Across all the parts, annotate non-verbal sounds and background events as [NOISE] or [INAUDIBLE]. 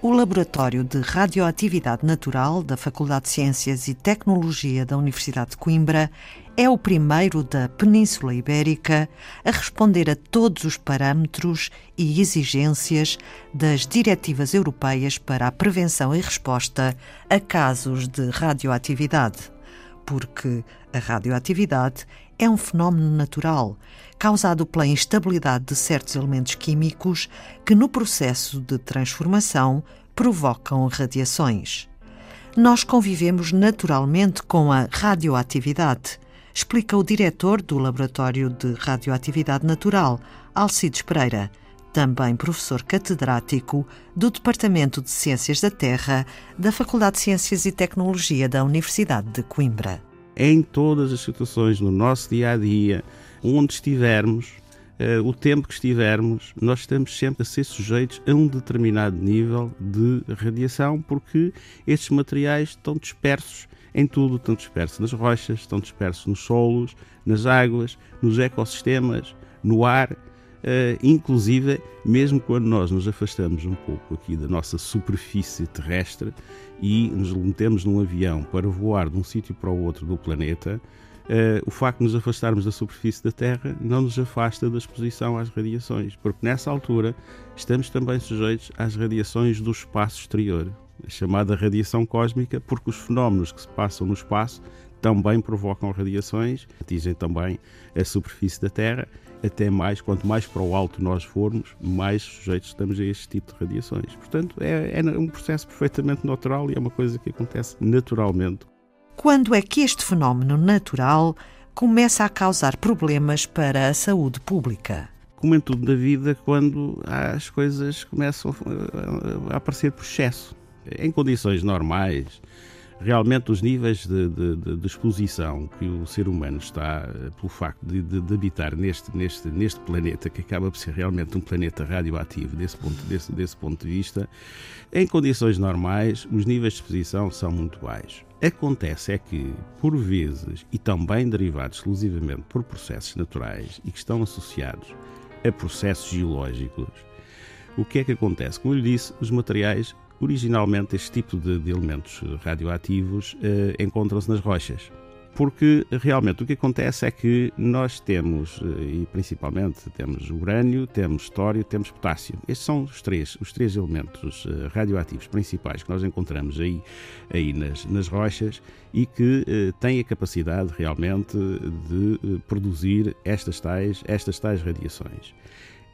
O Laboratório de Radioatividade Natural da Faculdade de Ciências e Tecnologia da Universidade de Coimbra é o primeiro da Península Ibérica a responder a todos os parâmetros e exigências das diretivas europeias para a prevenção e resposta a casos de radioatividade. Porque a radioatividade é um fenómeno natural, causado pela instabilidade de certos elementos químicos que, no processo de transformação, provocam radiações. Nós convivemos naturalmente com a radioatividade, explica o diretor do Laboratório de Radioatividade Natural, Alcides Pereira, também professor catedrático do Departamento de Ciências da Terra da Faculdade de Ciências e Tecnologia da Universidade de Coimbra em todas as situações, no nosso dia a dia, onde estivermos, uh, o tempo que estivermos, nós estamos sempre a ser sujeitos a um determinado nível de radiação, porque estes materiais estão dispersos em tudo, estão dispersos nas rochas, estão dispersos nos solos, nas águas, nos ecossistemas, no ar. Uh, inclusive, mesmo quando nós nos afastamos um pouco aqui da nossa superfície terrestre e nos metemos num avião para voar de um sítio para o outro do planeta, uh, o facto de nos afastarmos da superfície da Terra não nos afasta da exposição às radiações, porque nessa altura estamos também sujeitos às radiações do espaço exterior, a chamada radiação cósmica, porque os fenómenos que se passam no espaço também provocam radiações, atingem também a superfície da Terra até mais, quanto mais para o alto nós formos, mais sujeitos estamos a este tipo de radiações. Portanto, é, é um processo perfeitamente natural e é uma coisa que acontece naturalmente. Quando é que este fenómeno natural começa a causar problemas para a saúde pública? Como em tudo na vida, quando as coisas começam a aparecer por excesso. Em condições normais, realmente os níveis de, de, de, exposição que o ser humano está, eh, pelo facto de, de, habitar neste, neste, neste planeta, que acaba por ser realmente um planeta radioativo desse ponto, desse, desse ponto de vista, em condições normais, os níveis de exposição são muito baixos. Acontece é que, por vezes, e também derivados exclusivamente por processos naturais e que estão associados a processos geológicos, o que é que acontece? Como eu lhe disse, os materiais Originalmente, este tipo de, de elementos radioativos eh, encontram-se nas rochas. Porque realmente o que acontece é que nós temos, eh, e principalmente temos urânio, temos tório, temos potássio. Estes são os três, os três elementos eh, radioativos principais que nós encontramos aí, aí nas, nas rochas e que eh, têm a capacidade realmente de produzir estas tais, estas tais radiações.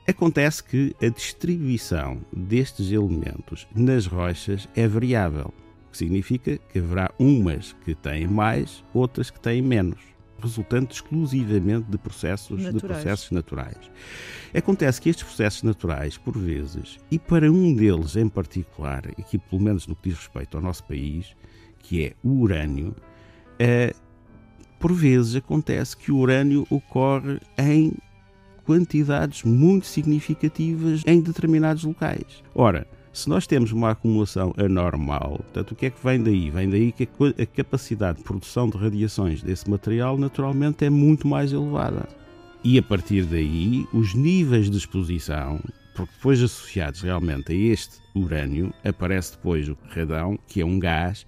Acontece que a distribuição destes elementos nas rochas é variável, o que significa que haverá umas que têm mais, outras que têm menos, resultante exclusivamente de processos naturais. de processos naturais. Acontece que estes processos naturais, por vezes, e para um deles em particular, aqui pelo menos no que diz respeito ao nosso país, que é o urânio, é, por vezes acontece que o urânio ocorre em quantidades muito significativas em determinados locais. Ora, se nós temos uma acumulação anormal, portanto, o que é que vem daí? Vem daí que a capacidade de produção de radiações desse material naturalmente é muito mais elevada. E a partir daí, os níveis de exposição, porque depois associados realmente a este urânio, aparece depois o radão, que é um gás,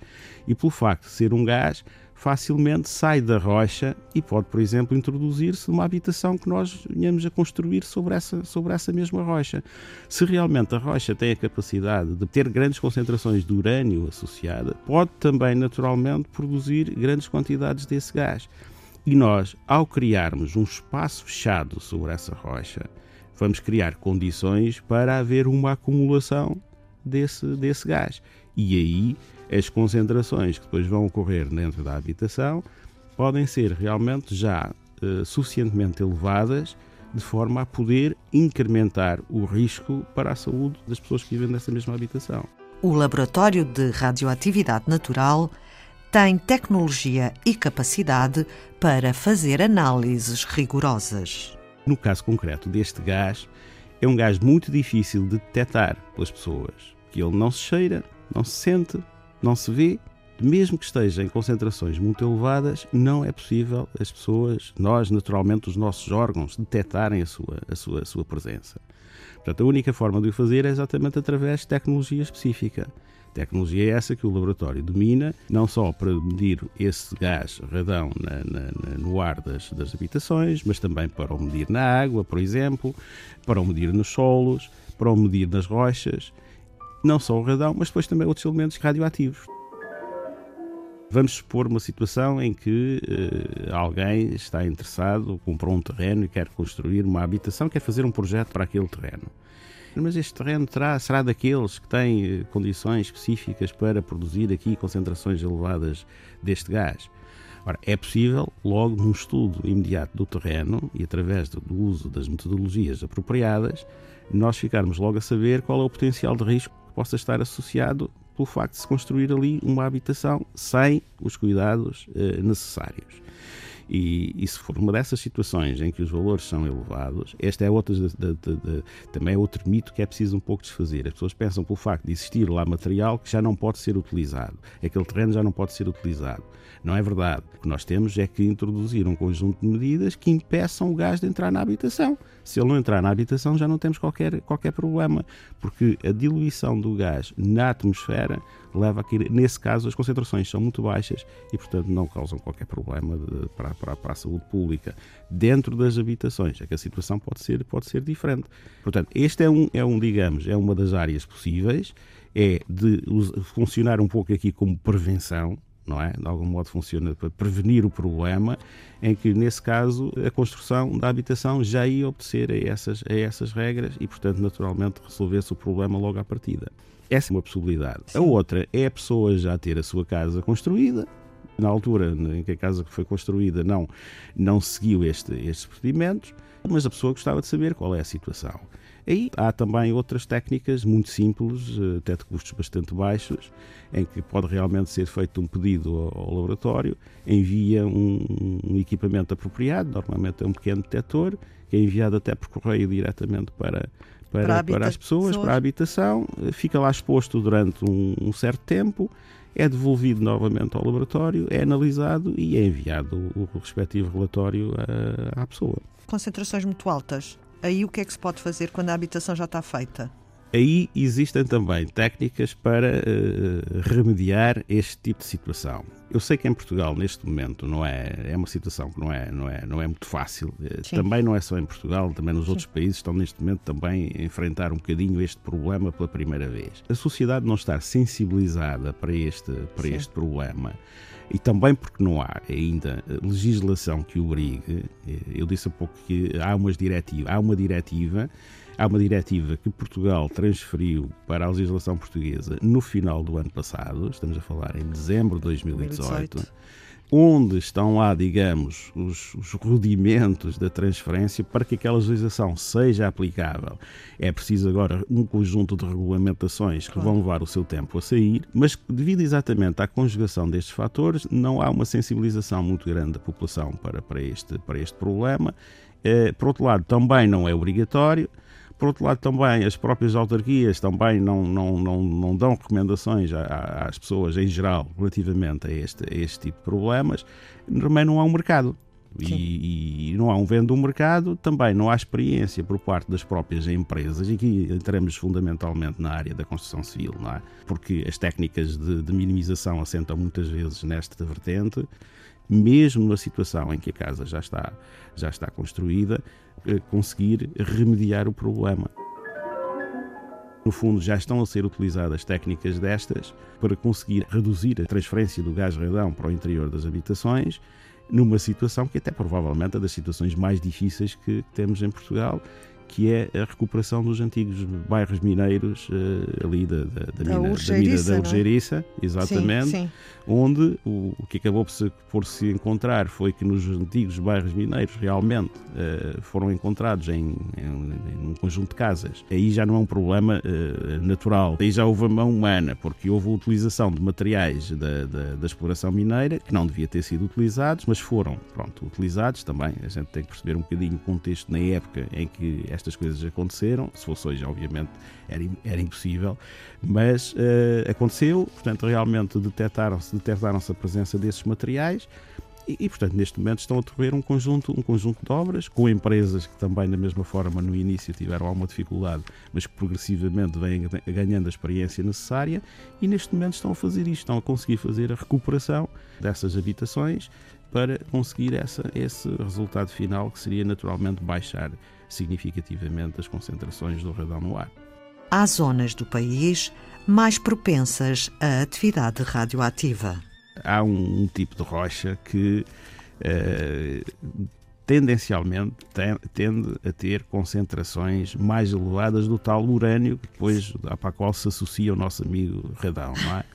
e pelo facto de ser um gás, facilmente sai da rocha e pode, por exemplo, introduzir-se numa habitação que nós venhamos a construir sobre essa, sobre essa mesma rocha. Se realmente a rocha tem a capacidade de ter grandes concentrações de urânio associada, pode também, naturalmente, produzir grandes quantidades desse gás. E nós, ao criarmos um espaço fechado sobre essa rocha, vamos criar condições para haver uma acumulação desse, desse gás. E aí as concentrações que depois vão ocorrer dentro da habitação podem ser realmente já uh, suficientemente elevadas de forma a poder incrementar o risco para a saúde das pessoas que vivem nessa mesma habitação. O Laboratório de Radioatividade Natural tem tecnologia e capacidade para fazer análises rigorosas. No caso concreto deste gás, é um gás muito difícil de detectar pelas pessoas, que ele não se cheira, não se sente, não se vê mesmo que esteja em concentrações muito elevadas, não é possível as pessoas, nós, naturalmente, os nossos órgãos, detectarem a sua, a sua, a sua presença. Portanto, a única forma de o fazer é exatamente através de tecnologia específica. Tecnologia é essa que o laboratório domina, não só para medir esse gás radão na, na, no ar das, das habitações, mas também para o medir na água, por exemplo, para o medir nos solos, para o medir nas rochas. Não só o radão, mas depois também outros elementos radioativos. Vamos supor uma situação em que uh, alguém está interessado, comprou um terreno e quer construir uma habitação, quer fazer um projeto para aquele terreno. Mas este terreno terá, será daqueles que têm uh, condições específicas para produzir aqui concentrações elevadas deste gás. Ora, é possível, logo num estudo imediato do terreno e através do uso das metodologias apropriadas, nós ficarmos logo a saber qual é o potencial de risco possa estar associado pelo facto de se construir ali uma habitação sem os cuidados eh, necessários. E, e, se for uma dessas situações em que os valores são elevados, este é outro, de, de, de, também é outro mito que é preciso um pouco desfazer. As pessoas pensam pelo facto de existir lá material que já não pode ser utilizado, aquele terreno já não pode ser utilizado. Não é verdade. O que nós temos é que introduzir um conjunto de medidas que impeçam o gás de entrar na habitação. Se ele não entrar na habitação, já não temos qualquer, qualquer problema, porque a diluição do gás na atmosfera leva a que, nesse caso, as concentrações são muito baixas e, portanto, não causam qualquer problema para, para, para, a saúde pública. Dentro das habitações, é que a situação pode ser, pode ser diferente. Portanto, este é um, é um, digamos, é uma das áreas possíveis, é de funcionar um pouco aqui como prevenção, não é? De algum modo funciona para prevenir o problema, em que, nesse caso, a construção da habitação já ia obedecer a essas, a essas regras e, portanto, naturalmente, resolver-se o problema logo à partida. Essa é uma possibilidade. A outra é a pessoa já ter a sua casa construída. Na altura em que a casa foi construída não, não seguiu este, estes procedimentos, mas a pessoa gostava de saber qual é a situação. Aí há também outras técnicas muito simples, eh, até de custos bastante baixos, em que pode realmente ser feito um pedido ao, laboratório, envia um, um, equipamento apropriado, normalmente é um pequeno detector, que é enviado até por correio diretamente para, para, para, para as pessoas, para a habitação, eh, fica lá exposto durante um, um certo tempo, é devolvido novamente ao laboratório, é analisado e é enviado o, respectivo relatório à, à pessoa. Concentrações muito altas Aí o que é que se pode fazer quando a habitação já está feita? Aí existem também técnicas para uh, remediar este tipo de situação. Eu sei que em Portugal neste momento não é é uma situação que não é não é não é muito fácil. Eh, Sim. Também não é só em Portugal, também nos Sim. outros países estão neste momento também a enfrentar um bocadinho este problema pela primeira vez. A sociedade não está sensibilizada para este para Sim. este problema e também porque não há ainda legislação que obrigue, eh, eu disse há pouco que há, umas diretiva, há uma diretiva, há uma diretiva que Portugal transferiu para a legislação portuguesa no final do ano passado, estamos a falar em dezembro de 2018. 2018 onde estão lá, digamos, os, os, rudimentos da transferência para que aquela legislação seja aplicável. É preciso agora um conjunto de regulamentações que vão levar o seu tempo a sair, mas devido exatamente à conjugação destes fatores, não há uma sensibilização muito grande da população para, para, este, para este problema. Eh, por outro lado, também não é obrigatório. Por outro lado, também as próprias autarquias também não, não, não, não dão recomendações às pessoas em geral relativamente a este, a este tipo de problemas. Também não há um mercado. E, e, não há um vendo um mercado, também não há experiência por parte das próprias empresas, e aqui entramos fundamentalmente na área da construção civil, é? Porque as técnicas de, de minimização assentam muitas vezes nesta vertente, mesmo na situação em que a casa já está, já está construída, conseguir remediar o problema. No fundo, já estão a ser utilizadas técnicas destas para conseguir reduzir a transferência do gás radão para o interior das habitações, numa situação que até provavelmente é das situações mais difíceis que temos em Portugal que é a recuperação dos antigos bairros mineiros uh, ali da, da, da, da, mina, da da Urgeiriça, é? exatamente, sim, sim. onde o, o, que acabou por se, por se, encontrar foi que nos antigos bairros mineiros realmente uh, foram encontrados em, em, em, um conjunto de casas. Aí já não é um problema uh, natural, aí já houve a mão humana, porque houve a utilização de materiais da, da, exploração mineira que não devia ter sido utilizados, mas foram, pronto, utilizados também. A gente tem que perceber um bocadinho o contexto na época em que estas coisas aconteceram. Se fosse hoje, obviamente, era, era impossível, mas uh, aconteceu, portanto, realmente detectaram-se detectaram a presença desses materiais. E, e, portanto, neste momento estão a decorrer um conjunto, um conjunto de obras, com empresas que também, da mesma forma, no início tiveram alguma dificuldade, mas que progressivamente vêm ganhando a experiência necessária e neste momento estão a fazer isto, estão a conseguir fazer a recuperação dessas habitações para conseguir essa, esse resultado final, que seria naturalmente baixar significativamente as concentrações do radão no ar. Há zonas do país mais propensas à atividade radioativa há um, um tipo de rocha que uh, tendencialmente tem, tende a ter concentrações mais elevadas do tal urânio, depois para a qual se associa o nosso amigo radão, não é? [LAUGHS]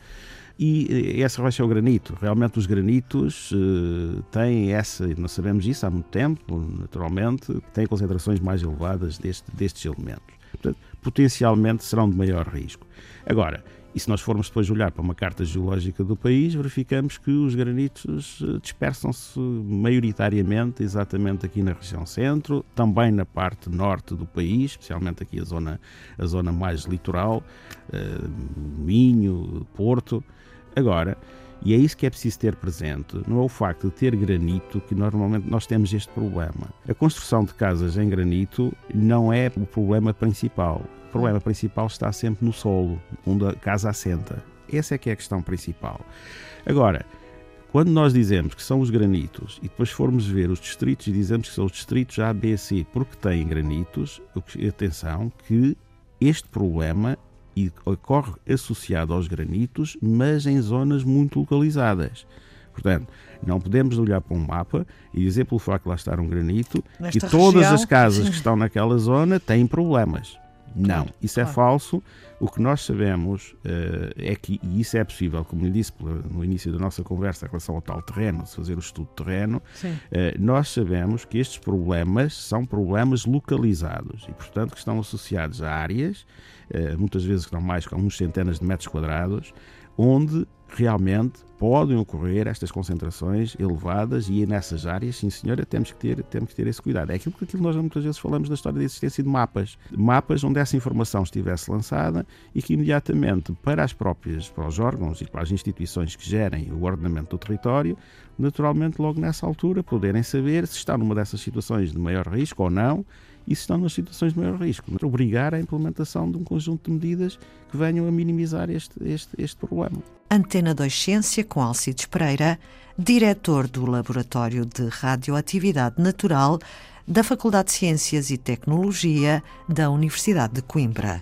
E eh, essa rocha é o granito. Realmente os granitos uh, têm essa, nós sabemos isso há muito tempo, naturalmente, têm concentrações mais elevadas deste, destes elementos. Portanto, potencialmente serão de maior risco. Agora, e se nós formos depois olhar para uma carta geológica do país, verificamos que os granitos eh, dispersam-se maioritariamente exatamente aqui na região centro, também na parte norte do país, especialmente aqui a zona, a zona mais litoral, uh, Minho, Porto. Agora, e é isso que é preciso ter presente, não é o facto de ter granito que normalmente nós temos este problema. A construção de casas em granito não é o problema principal. O problema principal está sempre no solo, onde a casa assenta. Essa é que é a questão principal. Agora, quando nós dizemos que são os granitos e depois formos ver os distritos e dizemos que são os distritos A, B, C porque têm granitos, atenção que este problema ocorre associado aos granitos, mas em zonas muito localizadas. Portanto, não podemos olhar para um mapa e dizer pelo facto de lá estar um granito Nesta que todas região, as casas [LAUGHS] que estão naquela zona têm problemas. Não, isso é claro. é falso. O que nós sabemos uh, é que, e isso é possível, como lhe disse no início da nossa conversa em relação ao tal terreno, se fazer o estudo de terreno, uh, nós sabemos que estes problemas são problemas localizados e, portanto, que estão associados a áreas, uh, muitas vezes que estão mais com uns centenas de metros quadrados, onde realmente podem ocorrer estas concentrações elevadas e nessas áreas, sim senhora, temos que ter, temos que ter esse cuidado. É aquilo que nós muitas vezes falamos da história da existência de mapas. Mapas onde essa informação estivesse lançada e que imediatamente para as próprias, para os órgãos e para as instituições que gerem o ordenamento do território, naturalmente logo nessa altura poderem saber se está numa dessas situações de maior risco ou não se estão nas situações de maior risco. Obrigar a implementação de um conjunto de medidas que venham a minimizar este, este, este problema. Antena 2 Ciência com Alcides Pereira, diretor do Laboratório de Radioatividade Natural da Faculdade de Ciências e Tecnologia da Universidade de Coimbra.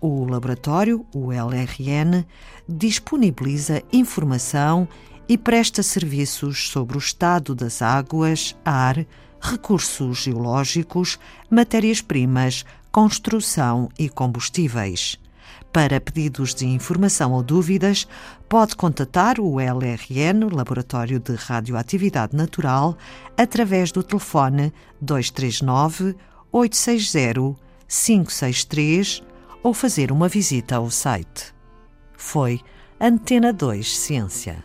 O laboratório, o LRN, disponibiliza informação e presta serviços sobre o estado das águas, ar, recursos geológicos, matérias-primas, construção e combustíveis. Para pedidos de informação ou dúvidas, pode contatar o LRN, Laboratório de Radioatividade Natural, através do telefone 239 860 563 ou fazer uma visita ao site. Foi Antena 2 Ciência.